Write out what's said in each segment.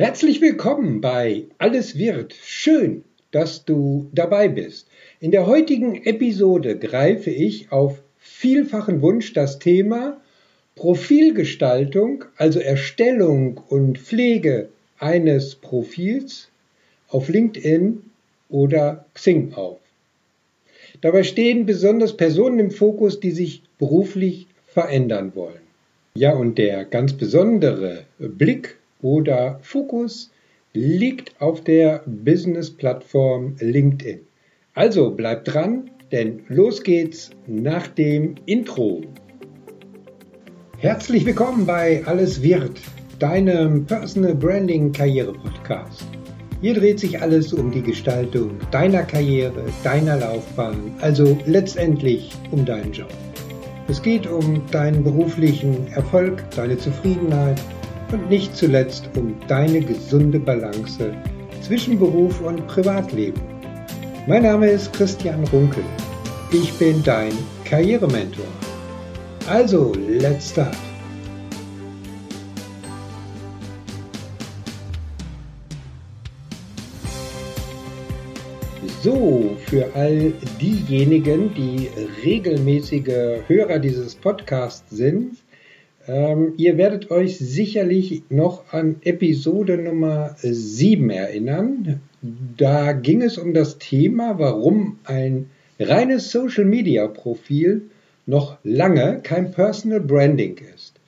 Herzlich willkommen bei Alles wird. Schön, dass du dabei bist. In der heutigen Episode greife ich auf vielfachen Wunsch das Thema Profilgestaltung, also Erstellung und Pflege eines Profils auf LinkedIn oder Xing auf. Dabei stehen besonders Personen im Fokus, die sich beruflich verändern wollen. Ja, und der ganz besondere Blick oder Fokus liegt auf der Business-Plattform LinkedIn. Also bleibt dran, denn los geht's nach dem Intro. Herzlich willkommen bei Alles wird, deinem Personal Branding Karriere Podcast. Hier dreht sich alles um die Gestaltung deiner Karriere, deiner Laufbahn, also letztendlich um deinen Job. Es geht um deinen beruflichen Erfolg, deine Zufriedenheit und nicht zuletzt um deine gesunde Balance zwischen Beruf und Privatleben. Mein Name ist Christian Runkel. Ich bin dein Karrierementor. Also, let's start. So, für all diejenigen, die regelmäßige Hörer dieses Podcasts sind, ähm, ihr werdet euch sicherlich noch an Episode Nummer 7 erinnern. Da ging es um das Thema, warum ein reines Social-Media-Profil noch lange kein Personal Branding ist.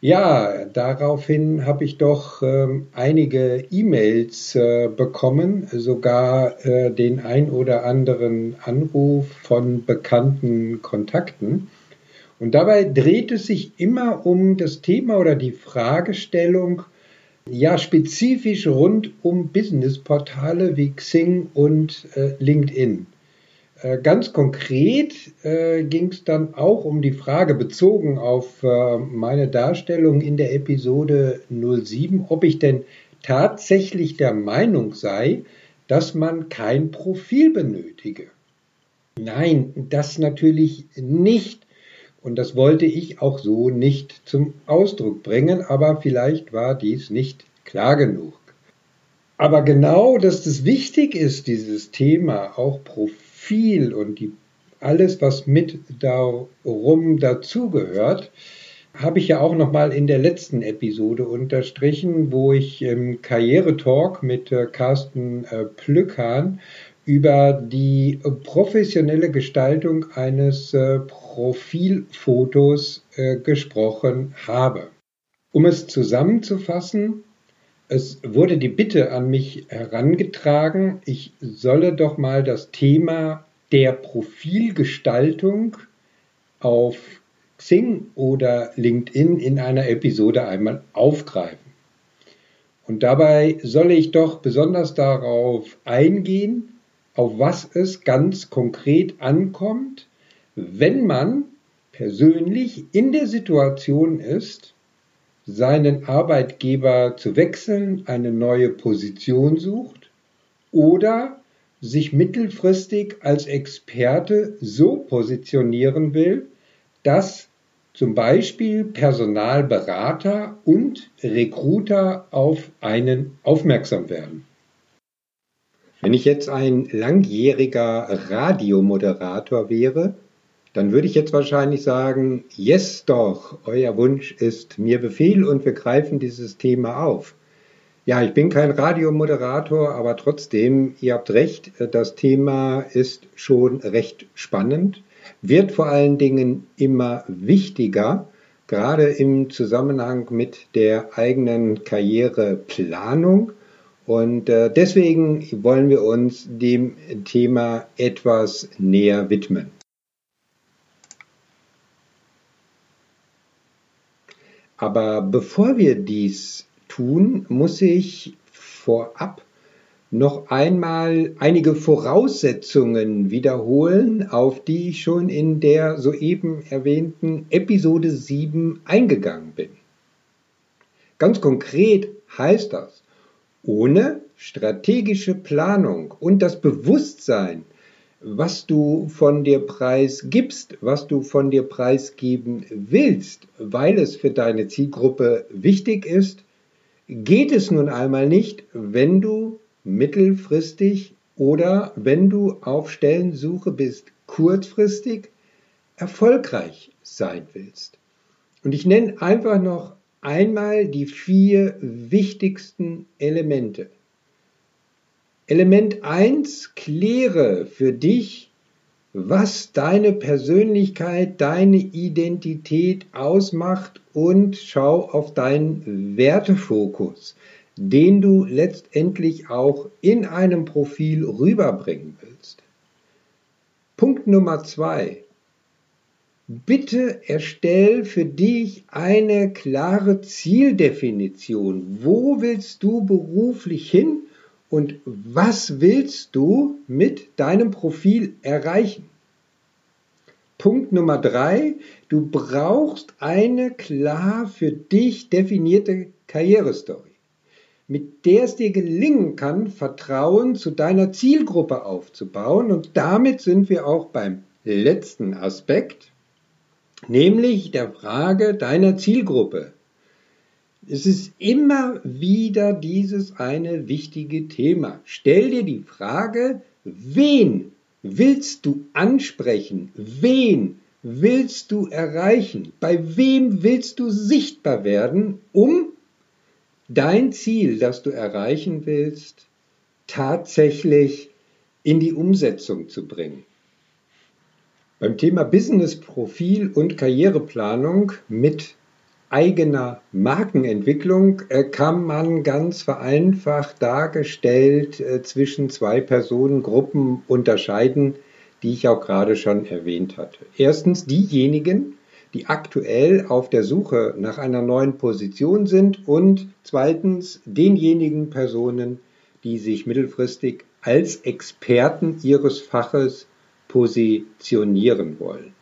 Ja, daraufhin habe ich doch ähm, einige E-Mails äh, bekommen, sogar äh, den ein oder anderen Anruf von bekannten Kontakten. Und dabei dreht es sich immer um das Thema oder die Fragestellung, ja, spezifisch rund um Businessportale wie Xing und äh, LinkedIn. Äh, ganz konkret äh, ging es dann auch um die Frage bezogen auf äh, meine Darstellung in der Episode 07, ob ich denn tatsächlich der Meinung sei, dass man kein Profil benötige. Nein, das natürlich nicht. Und das wollte ich auch so nicht zum Ausdruck bringen, aber vielleicht war dies nicht klar genug. Aber genau, dass es wichtig ist, dieses Thema, auch Profil und die, alles, was mit darum dazugehört, habe ich ja auch nochmal in der letzten Episode unterstrichen, wo ich im Karrieretalk mit äh, Carsten äh, Plückhahn über die professionelle Gestaltung eines äh, Profilfotos äh, gesprochen habe. Um es zusammenzufassen, es wurde die Bitte an mich herangetragen, ich solle doch mal das Thema der Profilgestaltung auf Xing oder LinkedIn in einer Episode einmal aufgreifen. Und dabei solle ich doch besonders darauf eingehen, auf was es ganz konkret ankommt, wenn man persönlich in der Situation ist, seinen Arbeitgeber zu wechseln, eine neue Position sucht oder sich mittelfristig als Experte so positionieren will, dass zum Beispiel Personalberater und Recruiter auf einen aufmerksam werden. Wenn ich jetzt ein langjähriger Radiomoderator wäre, dann würde ich jetzt wahrscheinlich sagen, yes doch, euer Wunsch ist mir Befehl und wir greifen dieses Thema auf. Ja, ich bin kein Radiomoderator, aber trotzdem, ihr habt recht, das Thema ist schon recht spannend, wird vor allen Dingen immer wichtiger, gerade im Zusammenhang mit der eigenen Karriereplanung und äh, deswegen wollen wir uns dem Thema etwas näher widmen. Aber bevor wir dies tun, muss ich vorab noch einmal einige Voraussetzungen wiederholen, auf die ich schon in der soeben erwähnten Episode 7 eingegangen bin. Ganz konkret heißt das, ohne strategische Planung und das Bewusstsein, was du von dir preisgibst, was du von dir preisgeben willst, weil es für deine Zielgruppe wichtig ist, geht es nun einmal nicht, wenn du mittelfristig oder wenn du auf Stellensuche bist, kurzfristig erfolgreich sein willst. Und ich nenne einfach noch einmal die vier wichtigsten Elemente. Element 1, kläre für dich, was deine Persönlichkeit, deine Identität ausmacht und schau auf deinen Wertefokus, den du letztendlich auch in einem Profil rüberbringen willst. Punkt Nummer zwei. Bitte erstell für dich eine klare Zieldefinition. Wo willst du beruflich hin und was willst du mit deinem Profil erreichen? Punkt Nummer drei, du brauchst eine klar für dich definierte Karrierestory, mit der es dir gelingen kann, Vertrauen zu deiner Zielgruppe aufzubauen. Und damit sind wir auch beim letzten Aspekt, nämlich der Frage deiner Zielgruppe. Es ist immer wieder dieses eine wichtige Thema. Stell dir die Frage, wen willst du ansprechen? Wen willst du erreichen? Bei wem willst du sichtbar werden, um dein Ziel, das du erreichen willst, tatsächlich in die Umsetzung zu bringen? Beim Thema Business-Profil und Karriereplanung mit eigener Markenentwicklung äh, kann man ganz vereinfacht dargestellt äh, zwischen zwei Personengruppen unterscheiden, die ich auch gerade schon erwähnt hatte. Erstens diejenigen, die aktuell auf der Suche nach einer neuen Position sind und zweitens denjenigen Personen, die sich mittelfristig als Experten ihres Faches positionieren wollen.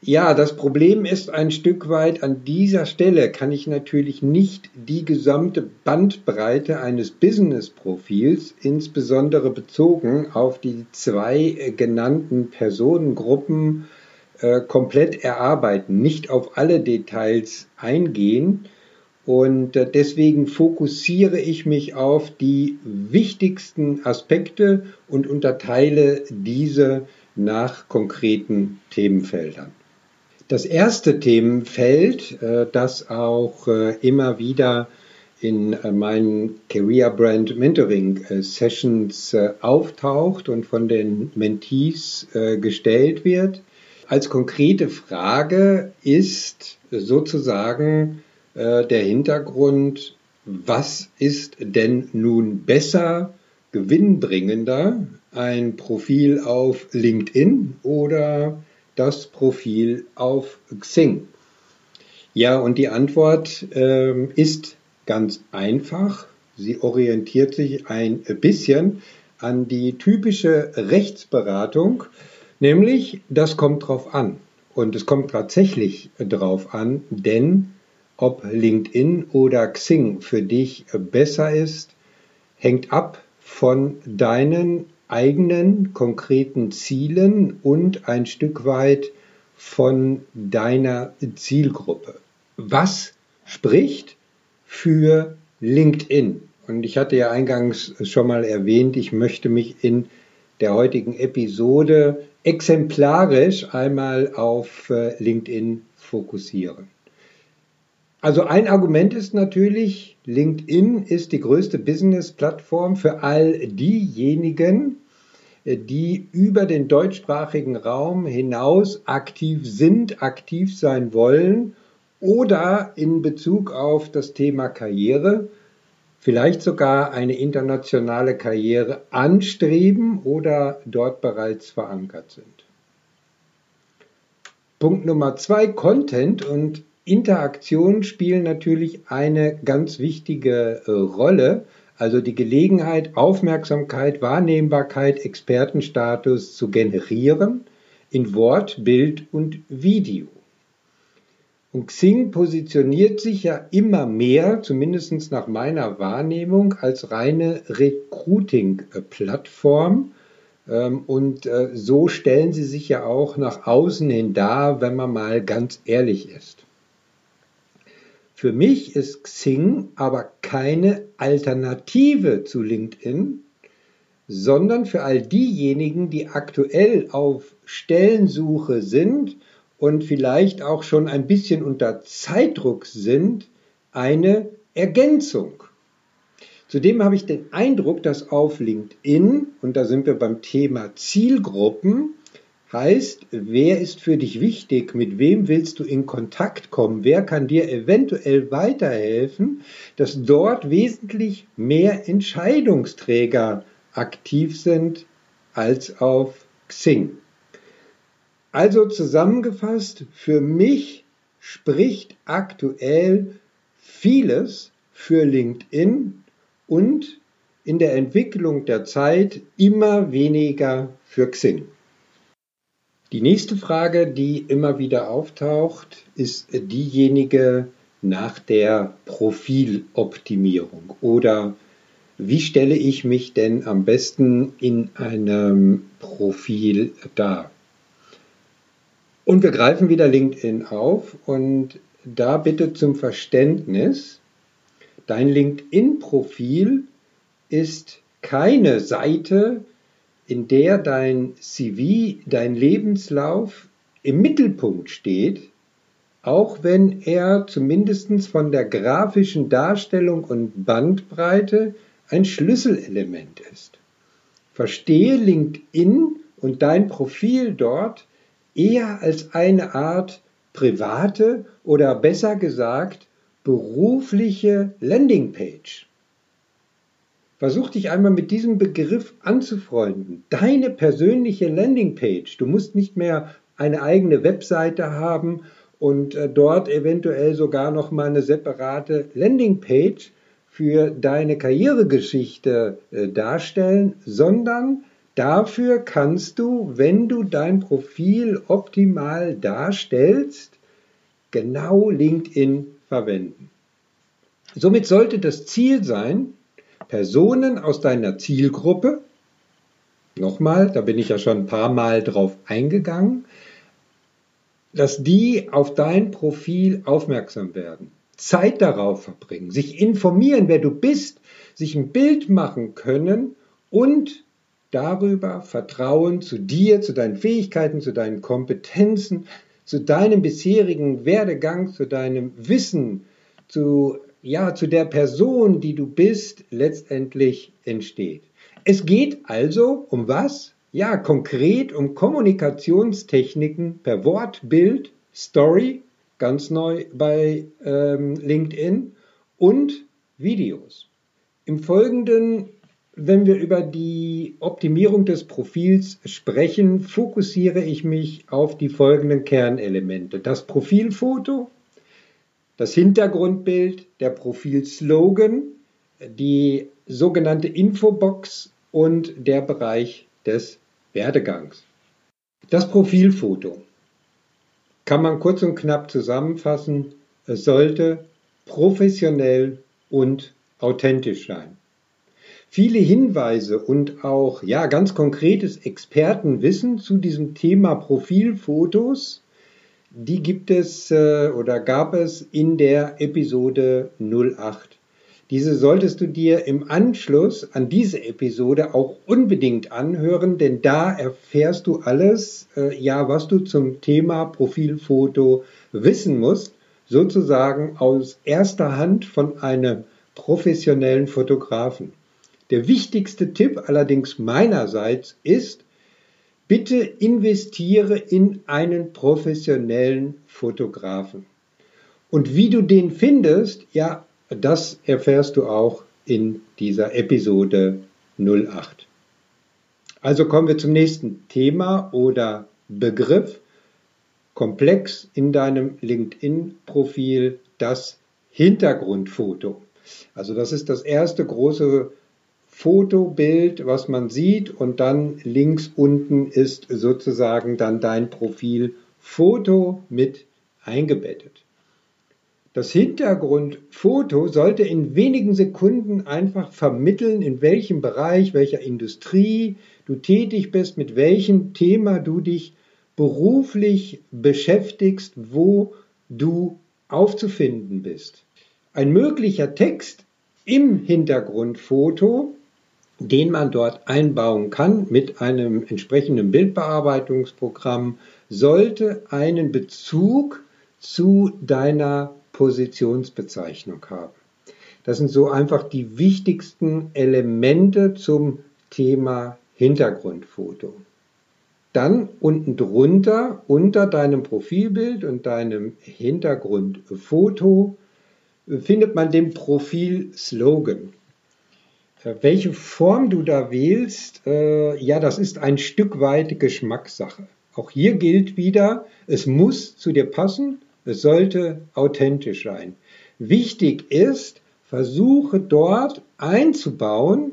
Ja, das Problem ist ein Stück weit, an dieser Stelle kann ich natürlich nicht die gesamte Bandbreite eines Business-Profils, insbesondere bezogen auf die zwei genannten Personengruppen, äh, komplett erarbeiten, nicht auf alle Details eingehen. Und äh, deswegen fokussiere ich mich auf die wichtigsten Aspekte und unterteile diese nach konkreten Themenfeldern. Das erste Themenfeld, äh, das auch äh, immer wieder in meinen Career Brand Mentoring Sessions auftaucht und von den Mentees gestellt wird, als konkrete Frage ist sozusagen, äh, der Hintergrund, was ist denn nun besser, gewinnbringender, ein Profil auf LinkedIn oder das Profil auf Xing? Ja, und die Antwort äh, ist ganz einfach. Sie orientiert sich ein bisschen an die typische Rechtsberatung, nämlich das kommt drauf an. Und es kommt tatsächlich drauf an, denn ob LinkedIn oder Xing für dich besser ist, hängt ab von deinen eigenen konkreten Zielen und ein Stück weit von deiner Zielgruppe. Was spricht für LinkedIn? Und ich hatte ja eingangs schon mal erwähnt, ich möchte mich in der heutigen Episode exemplarisch einmal auf äh, LinkedIn fokussieren. Also ein Argument ist natürlich, LinkedIn ist die größte Business-Plattform für all diejenigen, die über den deutschsprachigen Raum hinaus aktiv sind, aktiv sein wollen oder in Bezug auf das Thema Karriere vielleicht sogar eine internationale Karriere anstreben oder dort bereits verankert sind. Punkt Nummer zwei, Content und Interaktion spielen natürlich eine ganz wichtige äh, Rolle. Also die Gelegenheit, Aufmerksamkeit, Wahrnehmbarkeit, Expertenstatus zu generieren in Wort, Bild und Video. Und Xing positioniert sich ja immer mehr, zumindest nach meiner Wahrnehmung, als reine Recruiting-Plattform. Ähm, und äh, so stellen sie sich ja auch nach außen hin dar, wenn man mal ganz ehrlich ist. Für mich ist Xing aber keine Alternative zu LinkedIn, sondern für all diejenigen, die aktuell auf Stellensuche sind und vielleicht auch schon ein bisschen unter Zeitdruck sind, eine Ergänzung. Zudem habe ich den Eindruck, dass auf LinkedIn, und da sind wir beim Thema Zielgruppen, heißt, wer ist für dich wichtig, mit wem willst du in Kontakt kommen, wer kann dir eventuell weiterhelfen, dass dort wesentlich mehr Entscheidungsträger aktiv sind als auf Xing. Also zusammengefasst, für mich spricht aktuell vieles für LinkedIn und in der Entwicklung der Zeit immer weniger für Xing. Die nächste Frage, die immer wieder auftaucht, ist diejenige nach der Profiloptimierung oder wie stelle ich mich denn am besten in einem Profil dar? Und wir greifen wieder LinkedIn auf und da bitte zum Verständnis, dein LinkedIn-Profil ist keine Seite, in der dein CV, dein Lebenslauf im Mittelpunkt steht, auch wenn er zumindest von der grafischen Darstellung und Bandbreite ein Schlüsselelement ist. Verstehe LinkedIn und dein Profil dort eher als eine Art private oder besser gesagt berufliche Landingpage. Versuch dich einmal mit diesem Begriff anzufreunden. Deine persönliche Landingpage. Du musst nicht mehr eine eigene Webseite haben und äh, dort eventuell sogar noch mal eine separate Landingpage, für deine Karrieregeschichte äh, darstellen, sondern dafür kannst du, wenn du dein Profil optimal darstellst, genau LinkedIn verwenden. Somit sollte das Ziel sein, Personen aus deiner Zielgruppe, nochmal, da bin ich ja schon ein paar Mal drauf eingegangen, dass die auf dein Profil aufmerksam werden. Zeit darauf verbringen, sich informieren, wer du bist, sich ein Bild machen können und darüber Vertrauen zu dir, zu deinen Fähigkeiten, zu deinen Kompetenzen, zu deinem bisherigen Werdegang, zu deinem Wissen, zu, ja, zu der Person, die du bist, letztendlich entsteht. Es geht also um was? Ja, konkret um Kommunikationstechniken per Wort, Bild, Story ganz neu bei ähm, LinkedIn und Videos. Im Folgenden, wenn wir über die Optimierung des Profils sprechen, fokussiere ich mich auf die folgenden Kernelemente. Das Profilfoto, das Hintergrundbild, der Profilslogan, die sogenannte Infobox und der Bereich des Werdegangs. Das Profilfoto kann man kurz und knapp zusammenfassen, es sollte professionell und authentisch sein. Viele Hinweise und auch ja ganz konkretes Expertenwissen zu diesem Thema Profilfotos, die gibt es äh, oder gab es in der Episode 08. Diese solltest du dir im Anschluss an diese Episode auch unbedingt anhören, denn da erfährst du alles, äh, ja, was du zum Thema Profilfoto wissen musst, sozusagen aus erster Hand von einem professionellen Fotografen. Der wichtigste Tipp allerdings meinerseits ist, bitte investiere in einen professionellen Fotografen. Und wie du den findest, ja, das erfährst du auch in dieser Episode 08. Also kommen wir zum nächsten Thema oder Begriff. Komplex in deinem LinkedIn-Profil das Hintergrundfoto. Also das ist das erste große Fotobild, was man sieht und dann links unten ist sozusagen dann dein Profilfoto mit eingebettet. Das Hintergrundfoto sollte in wenigen Sekunden einfach vermitteln, in welchem Bereich, welcher Industrie du tätig bist, mit welchem Thema du dich beruflich beschäftigst, wo du aufzufinden bist. ein möglicher Text im Hintergrundfoto, den man dort einbauen kann mit einem entsprechenden Bildbearbeitungsprogramm, sollte einen Bezug zu deiner Positionsbezeichnung haben. Das sind so einfach die wichtigsten Elemente zum Thema Hintergrundfoto. Dann unten drunter, unter deinem Profilbild und deinem Hintergrundfoto, findet man den Profil-Slogan. Äh, welche Form du da wählst, äh, ja, das ist ein Stück weit Geschmackssache. Auch hier gilt wieder, es muss zu dir passen, es sollte authentisch sein. Wichtig ist, versuche dort einzubauen,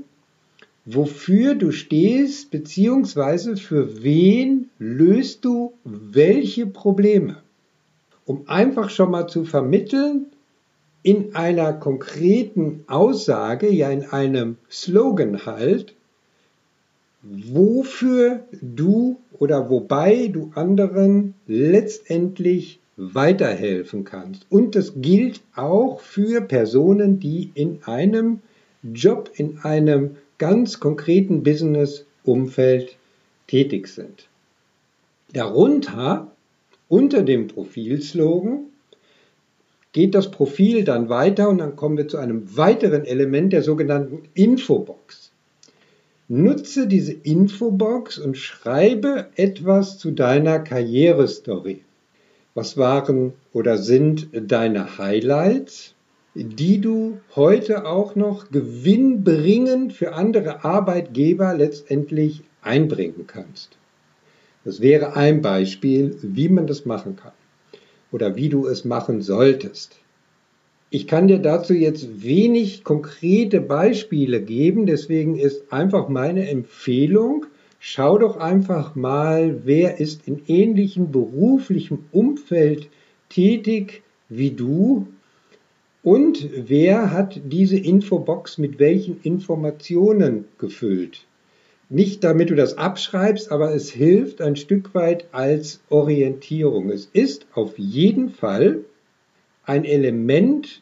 wofür du stehst, beziehungsweise für wen löst du welche Probleme. Um einfach schon mal zu vermitteln, in einer konkreten Aussage, ja in einem Slogan halt, wofür du oder wobei du anderen letztendlich weiterhelfen kannst. Und das gilt auch für Personen, die in einem Job, in einem ganz konkreten Business-Umfeld tätig sind. Darunter, unter dem Profilslogan, geht das Profil dann weiter und dann kommen wir zu einem weiteren Element der sogenannten Infobox. Nutze diese Infobox und schreibe etwas zu deiner Karrierestory. Was waren oder sind deine Highlights, die du heute auch noch gewinnbringend für andere Arbeitgeber letztendlich einbringen kannst? Das wäre ein Beispiel, wie man das machen kann oder wie du es machen solltest. Ich kann dir dazu jetzt wenig konkrete Beispiele geben, deswegen ist einfach meine Empfehlung, schau doch einfach mal, wer ist in ähnlichem beruflichem Umfeld tätig wie du und wer hat diese Infobox mit welchen Informationen gefüllt. Nicht damit du das abschreibst, aber es hilft ein Stück weit als Orientierung. Es ist auf jeden Fall ein Element,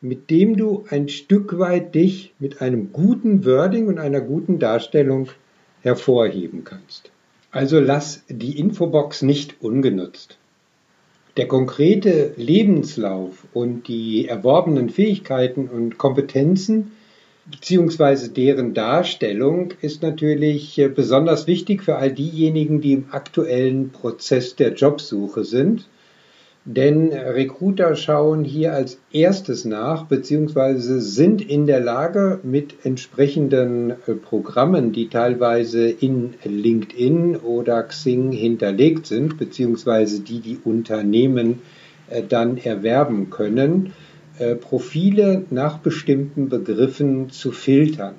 mit dem du ein Stück weit dich mit einem guten Wording und einer guten Darstellung hervorheben kannst. Also lass die Infobox nicht ungenutzt. Der konkrete Lebenslauf und die erworbenen Fähigkeiten und Kompetenzen beziehungsweise deren Darstellung ist natürlich äh, besonders wichtig für all diejenigen, die im aktuellen Prozess der Jobsuche sind. Denn Recruiter schauen hier als erstes nach, beziehungsweise sind in der Lage mit entsprechenden äh, Programmen, die teilweise in LinkedIn oder Xing hinterlegt sind, beziehungsweise die die Unternehmen äh, dann erwerben können, äh, Profile nach bestimmten Begriffen zu filtern.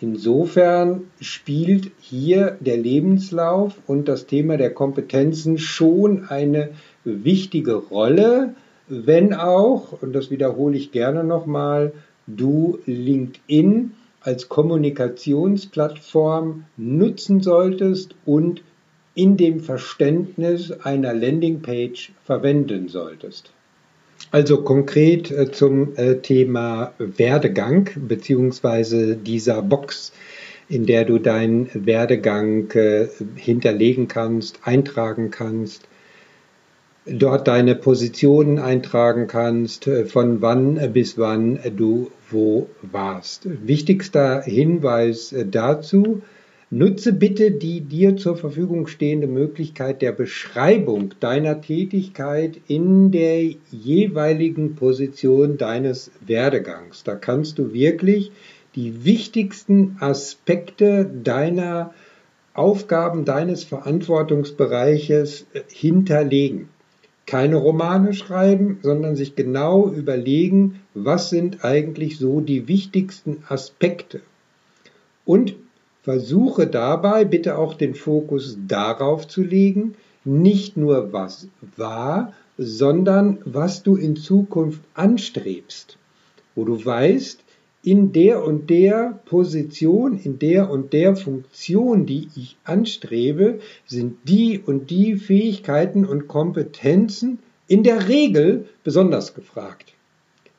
Insofern spielt hier der Lebenslauf und das Thema der Kompetenzen schon eine wichtige Rolle, wenn auch, und das wiederhole ich gerne nochmal, du LinkedIn als Kommunikationsplattform nutzen solltest und in dem Verständnis einer Landingpage verwenden solltest. Also konkret äh, zum äh, Thema Werdegang beziehungsweise dieser Box, in der du deinen Werdegang äh, hinterlegen kannst, eintragen kannst, dort deine Positionen eintragen kannst, von wann bis wann du wo warst. Wichtigster Hinweis dazu, Nutze bitte die dir zur Verfügung stehende Möglichkeit der Beschreibung deiner Tätigkeit in der jeweiligen Position deines Werdegangs. Da kannst du wirklich die wichtigsten Aspekte deiner Aufgaben, deines Verantwortungsbereiches äh, hinterlegen. Keine Romane schreiben, sondern sich genau überlegen, was sind eigentlich so die wichtigsten Aspekte. Und Versuche dabei bitte auch den Fokus darauf zu legen, nicht nur was war, sondern was du in Zukunft anstrebst, wo du weißt, in der und der Position, in der und der Funktion, die ich anstrebe, sind die und die Fähigkeiten und Kompetenzen in der Regel besonders gefragt.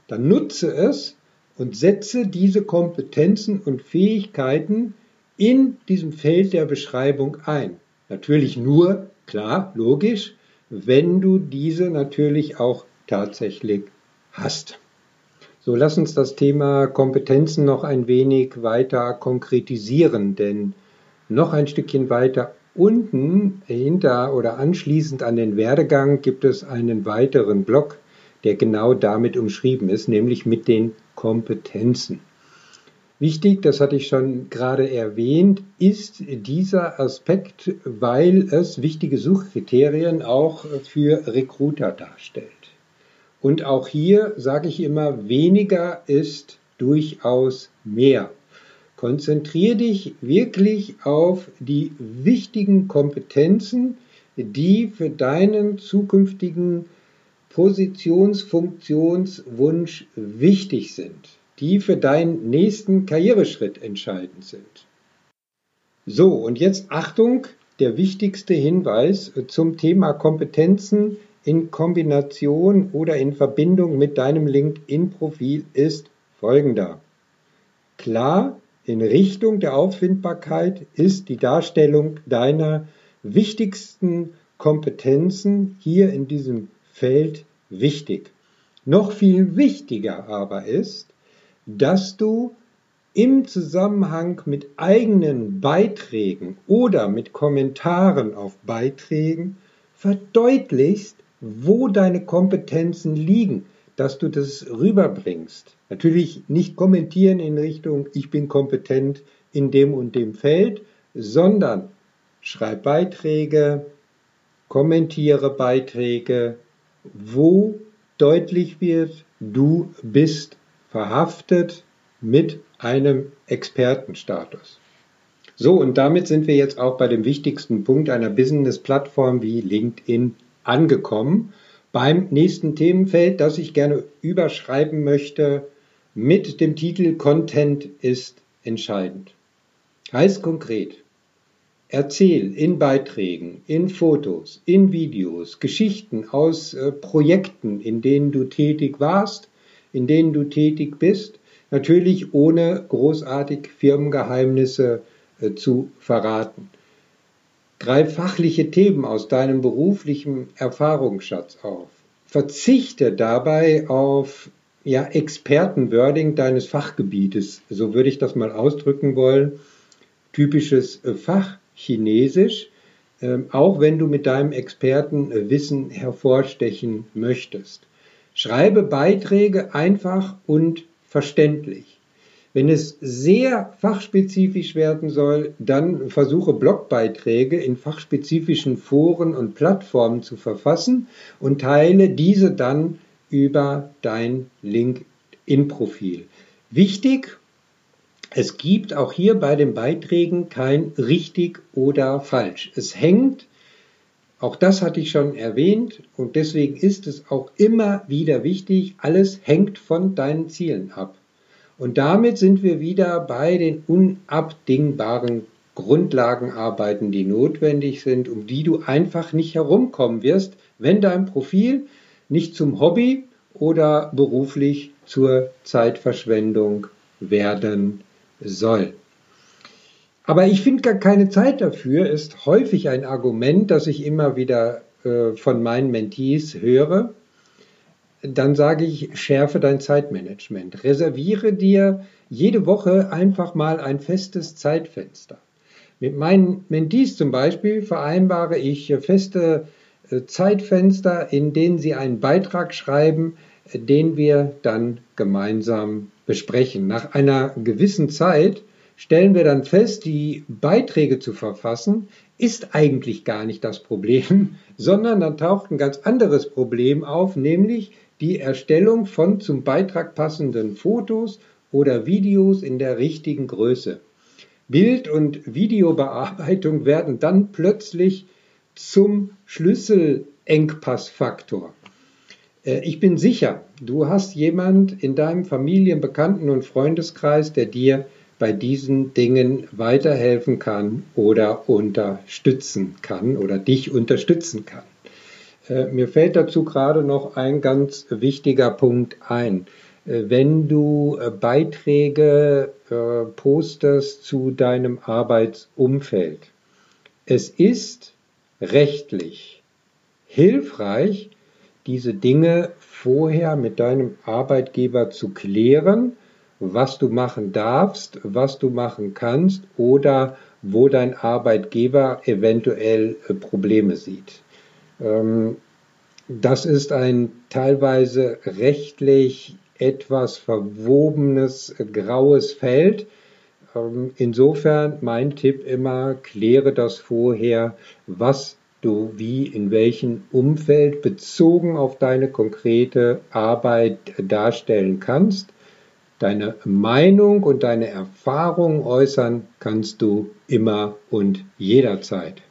dann nutze es und setze diese Kompetenzen und Fähigkeiten in diesem Feld der Beschreibung ein. Natürlich nur, klar, logisch, wenn du diese natürlich auch tatsächlich hast. So, lass uns das Thema Kompetenzen noch ein wenig weiter konkretisieren, denn noch ein Stückchen weiter unten hinter oder anschließend an den Werdegang gibt es einen weiteren Block, der genau damit umschrieben ist, nämlich mit den Kompetenzen. Wichtig, das hatte ich schon gerade erwähnt, ist dieser Aspekt, weil es wichtige Suchkriterien auch für Recruiter darstellt. Und auch hier sage ich immer, weniger ist durchaus mehr. Konzentriere dich wirklich auf die wichtigen Kompetenzen, die für deinen zukünftigen Positionsfunktionswunsch wichtig sind die für deinen nächsten Karriereschritt entscheidend sind. So, und jetzt Achtung, der wichtigste Hinweis zum Thema Kompetenzen in Kombination oder in Verbindung mit deinem LinkedIn-Profil ist folgender. Klar, in Richtung der Auffindbarkeit ist die Darstellung deiner wichtigsten Kompetenzen hier in diesem Feld wichtig. Noch viel wichtiger aber ist, dass du im Zusammenhang mit eigenen Beiträgen oder mit Kommentaren auf Beiträgen verdeutlichst, wo deine Kompetenzen liegen, dass du das rüberbringst. Natürlich nicht kommentieren in Richtung, ich bin kompetent in dem und dem Feld, sondern schreib Beiträge, kommentiere Beiträge, wo deutlich wird, du bist verhaftet mit einem Expertenstatus. So, und damit sind wir jetzt auch bei dem wichtigsten Punkt einer Business-Plattform wie LinkedIn angekommen. Beim nächsten Themenfeld, das ich gerne überschreiben möchte, mit dem Titel Content ist entscheidend. Heißt konkret, erzähl in Beiträgen, in Fotos, in Videos, Geschichten aus äh, Projekten, in denen du tätig warst, in denen du tätig bist, natürlich ohne großartig Firmengeheimnisse äh, zu verraten. Greif fachliche Themen aus deinem beruflichen Erfahrungsschatz auf. Verzichte dabei auf ja, Expertenwording deines Fachgebietes, so würde ich das mal ausdrücken wollen. Typisches äh, Fachchinesisch, äh, auch wenn du mit deinem Expertenwissen hervorstechen möchtest. Schreibe Beiträge einfach und verständlich. Wenn es sehr fachspezifisch werden soll, dann versuche Blogbeiträge in fachspezifischen Foren und Plattformen zu verfassen und teile diese dann über dein LinkedIn-Profil. Wichtig, es gibt auch hier bei den Beiträgen kein richtig oder falsch. Es hängt auch das hatte ich schon erwähnt und deswegen ist es auch immer wieder wichtig, alles hängt von deinen Zielen ab. Und damit sind wir wieder bei den unabdingbaren Grundlagenarbeiten, die notwendig sind, um die du einfach nicht herumkommen wirst, wenn dein Profil nicht zum Hobby oder beruflich zur Zeitverschwendung werden soll. Aber ich finde gar keine Zeit dafür, ist häufig ein Argument, das ich immer wieder äh, von meinen Mentees höre. Dann sage ich, schärfe dein Zeitmanagement. Reserviere dir jede Woche einfach mal ein festes Zeitfenster. Mit meinen Mentees zum Beispiel vereinbare ich feste äh, Zeitfenster, in denen sie einen Beitrag schreiben, den wir dann gemeinsam besprechen. Nach einer gewissen Zeit stellen wir dann fest, die Beiträge zu verfassen ist eigentlich gar nicht das Problem, sondern dann taucht ein ganz anderes Problem auf, nämlich die Erstellung von zum Beitrag passenden Fotos oder Videos in der richtigen Größe. Bild- und Videobearbeitung werden dann plötzlich zum Schlüsselengpassfaktor. Äh, ich bin sicher, du hast jemand in deinem Familien-, Bekannten- und Freundeskreis, der dir bei diesen Dingen weiterhelfen kann oder unterstützen kann oder dich unterstützen kann. Äh, mir fällt dazu gerade noch ein ganz wichtiger Punkt ein. äh, wenn du äh, Beiträge äh, postest zu deinem Arbeitsumfeld. Es ist rechtlich hilfreich, diese Dinge vorher mit deinem Arbeitgeber zu klären, was du machen darfst, was du machen kannst oder wo dein Arbeitgeber eventuell Probleme sieht. Ähm, das ist ein teilweise rechtlich etwas verwobenes graues Feld. Ähm, insofern mein Tipp immer, kläre das vorher, was du wie in welchem Umfeld bezogen auf deine konkrete Arbeit darstellen kannst. Deine Meinung und deine Erfahrung äußern kannst du immer und jederzeit.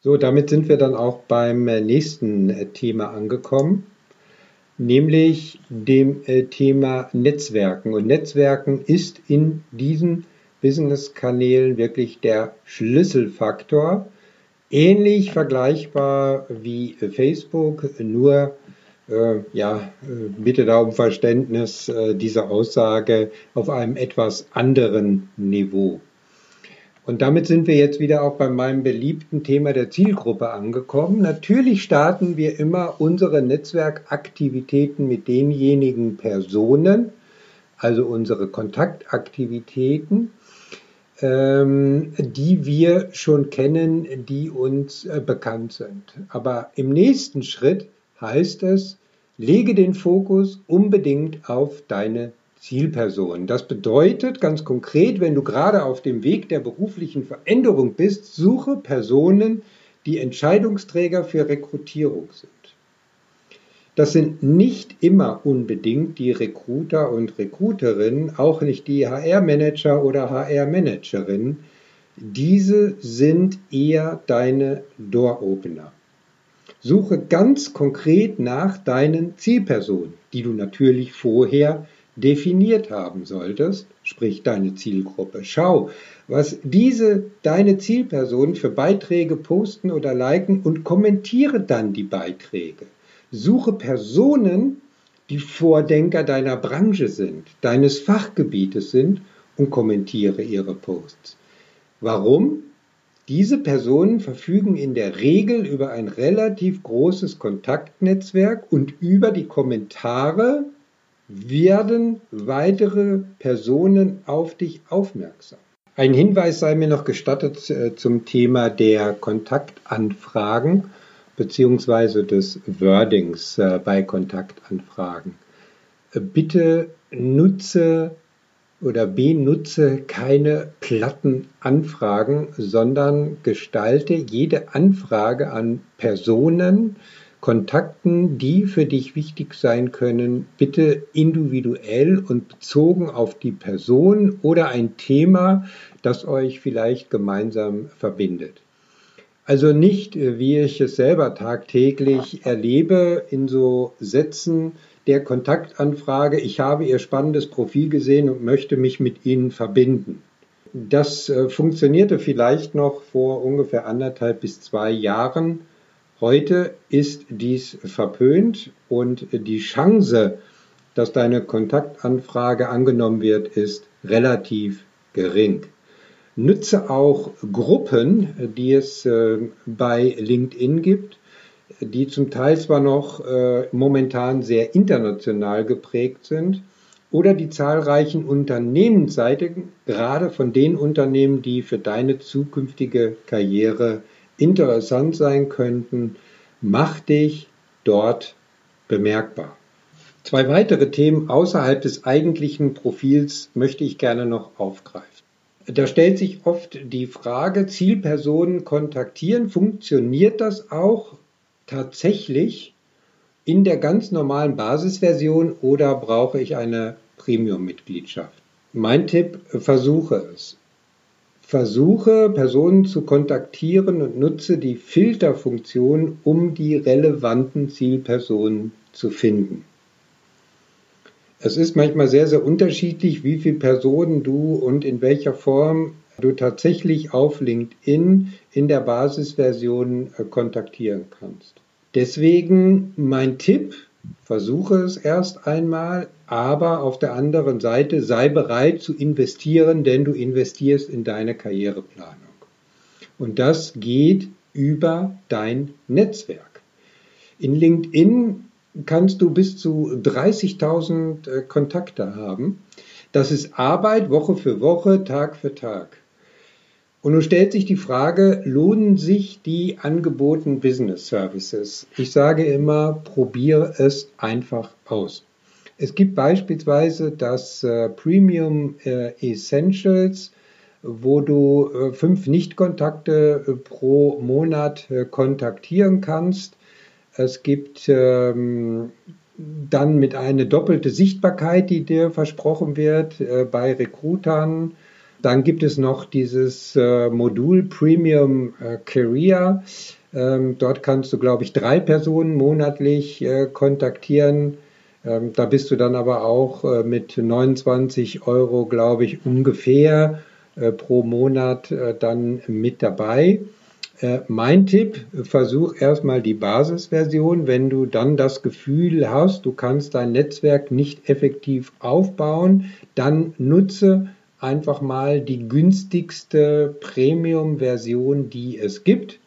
So, damit sind wir dann auch beim äh, nächsten äh, Thema angekommen, nämlich dem äh, Thema Netzwerken. Und Netzwerken ist in diesen Business-Kanälen wirklich der Schlüsselfaktor. Ähnlich vergleichbar wie Facebook, nur ja, bitte da um Verständnis äh, dieser Aussage auf einem etwas anderen Niveau. Und damit sind wir jetzt wieder auch bei meinem beliebten Thema der Zielgruppe angekommen. Natürlich starten wir immer unsere Netzwerkaktivitäten mit denjenigen Personen, also unsere Kontaktaktivitäten, ähm, die wir schon kennen, die uns äh, bekannt sind. Aber im nächsten Schritt heißt es, lege den Fokus unbedingt auf deine Zielperson. Das bedeutet ganz konkret, wenn du gerade auf dem Weg der beruflichen Veränderung bist, suche Personen, die Entscheidungsträger für Rekrutierung sind. Das sind nicht immer unbedingt die Recruiter und Recruiterinnen, auch nicht die HR-Manager oder HR-Managerinnen. Diese sind eher deine Door-Opener. Suche ganz konkret nach deinen Zielpersonen, die du natürlich vorher definiert haben solltest, sprich deine Zielgruppe. Schau, was diese deine Zielpersonen für Beiträge posten oder liken und kommentiere dann die Beiträge. Suche Personen, die Vordenker deiner Branche sind, deines Fachgebietes sind und kommentiere ihre Posts. Warum? Diese Personen verfügen in der Regel über ein relativ großes Kontaktnetzwerk und über die Kommentare werden weitere Personen auf dich aufmerksam. Ein Hinweis sei mir noch gestattet äh, zum Thema der Kontaktanfragen bzw. des Wordings äh, bei Kontaktanfragen. Äh, bitte nutze oder benutze keine platten Anfragen, sondern gestalte jede Anfrage an Personen, Kontakten, die für dich wichtig sein können, bitte individuell und bezogen auf die Person oder ein Thema, das euch vielleicht gemeinsam verbindet. Also nicht, wie ich es selber tagtäglich erlebe, in so Sätzen der Kontaktanfrage, ich habe Ihr spannendes Profil gesehen und möchte mich mit Ihnen verbinden. Das äh, funktionierte vielleicht noch vor ungefähr anderthalb bis zwei Jahren Heute ist dies verpönt und die Chance, dass deine Kontaktanfrage angenommen wird, ist relativ gering. Nütze auch Gruppen, die es äh, bei LinkedIn gibt, die zum Teil zwar noch äh, momentan sehr international geprägt sind, oder die zahlreichen Unternehmensseiten, gerade von den Unternehmen, die für deine zukünftige Karriere interessant sein könnten, mach dich dort bemerkbar. Zwei weitere Themen außerhalb des eigentlichen Profils möchte ich gerne noch aufgreifen. Da stellt sich oft die Frage, Zielpersonen kontaktieren, funktioniert das auch tatsächlich in der ganz normalen Basisversion oder brauche ich eine Premium-Mitgliedschaft? Mein Tipp, versuche es. Versuche Personen zu kontaktieren und nutze die Filterfunktion, um die relevanten Zielpersonen zu finden. Es ist manchmal sehr, sehr unterschiedlich, wie viele Personen du und in welcher Form du tatsächlich auf LinkedIn in der Basisversion äh, kontaktieren kannst. Deswegen mein Tipp, versuche es erst einmal, aber auf der anderen Seite sei bereit zu investieren, denn du investierst in deine Karriereplanung. Und das geht über dein Netzwerk. In LinkedIn kannst du bis zu 30.000 äh, Kontakte haben. Das ist Arbeit Woche für Woche, Tag für Tag. Und nun stellt sich die Frage, lohnen sich die angebotenen Business Services? Ich sage immer, probiere es einfach aus. Es gibt beispielsweise das äh, Premium äh, Essentials, wo du äh, fünf Nichtkontakte pro Monat kontaktieren kannst. Es gibt ähm, dann mit einer doppelte Sichtbarkeit, die dir versprochen wird bei Recruitern. Dann gibt es noch dieses äh, Modul Premium äh, Career. Ähm, dort kannst du, glaube ich, drei Personen monatlich äh, kontaktieren. Ähm, da bist du dann aber auch äh, mit 29 Euro, glaube ich, ungefähr äh, pro Monat äh, dann mit dabei. Mein Tipp, versuch erstmal die Basisversion. Wenn du dann das Gefühl hast, du kannst dein Netzwerk nicht effektiv aufbauen, dann nutze einfach mal die günstigste Premium-Version, die es gibt.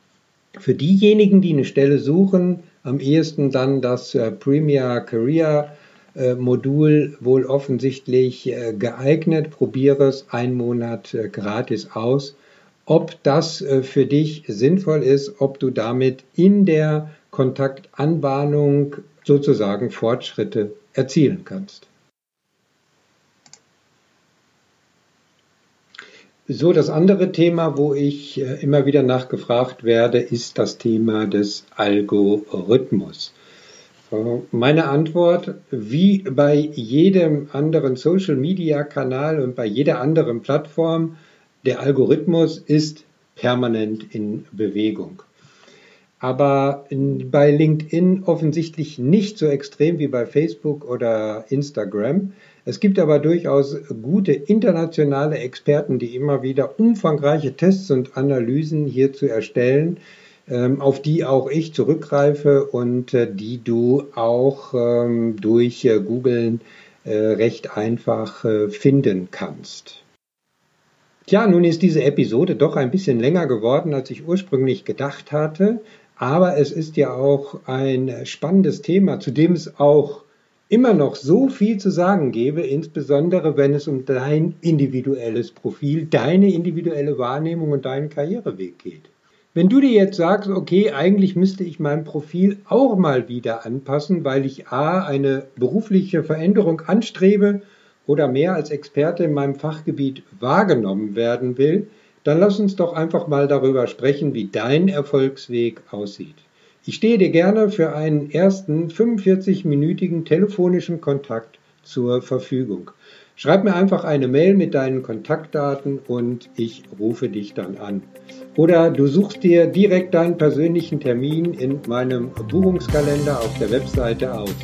Für diejenigen, die eine Stelle suchen, am ehesten dann das äh, Premier Career äh, Modul wohl offensichtlich äh, geeignet. Probiere es einen Monat gratis aus. Ob das für dich sinnvoll ist, ob du damit in der Kontaktanbahnung sozusagen Fortschritte erzielen kannst. So, das andere Thema, wo ich äh, immer wieder nachgefragt werde, ist das Thema des Algorithmus. Äh, meine Antwort, wie bei jedem anderen Social-Media-Kanal und bei jeder anderen Plattform, der Algorithmus ist permanent in Bewegung. Aber bei LinkedIn offensichtlich nicht so extrem wie bei Facebook oder Instagram. Es gibt aber durchaus gute internationale Experten, die immer wieder umfangreiche Tests und Analysen hierzu erstellen, ähm, auf die auch ich zurückgreife und äh, die du auch ähm, durch äh, Googlen äh, recht einfach finden kannst. Tja, nun ist diese Episode doch ein bisschen länger geworden, als ich ursprünglich gedacht hatte. Aber es ist ja auch ein spannendes Thema, zu dem es auch immer noch so viel zu sagen gäbe, insbesondere wenn es um dein individuelles Profil, deine individuelle Wahrnehmung und deinen Karriereweg geht. Wenn du dir jetzt sagst, okay, eigentlich müsste ich mein Profil auch mal wieder anpassen, weil ich a. eine berufliche Veränderung anstrebe oder mehr als Experte in meinem Fachgebiet wahrgenommen werden will, dann lass uns doch einfach mal darüber sprechen, wie dein Erfolgsweg aussieht. Ich stehe dir gerne für einen ersten 45-minütigen telefonischen Kontakt zur Verfügung. Schreib mir einfach eine Mail mit deinen Kontaktdaten und ich rufe dich dann an. Oder du suchst dir direkt deinen persönlichen Termin in meinem Buchungskalender auf der Webseite aus.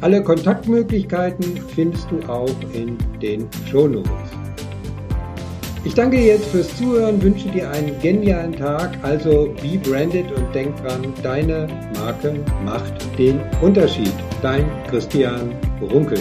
Alle Kontaktmöglichkeiten findest du auch in den Shownotes. Ich danke dir jetzt fürs Zuhören, wünsche dir einen genialen Tag. Also be branded und denk dran, deine Marke macht den Unterschied. Dein Christian Runkel.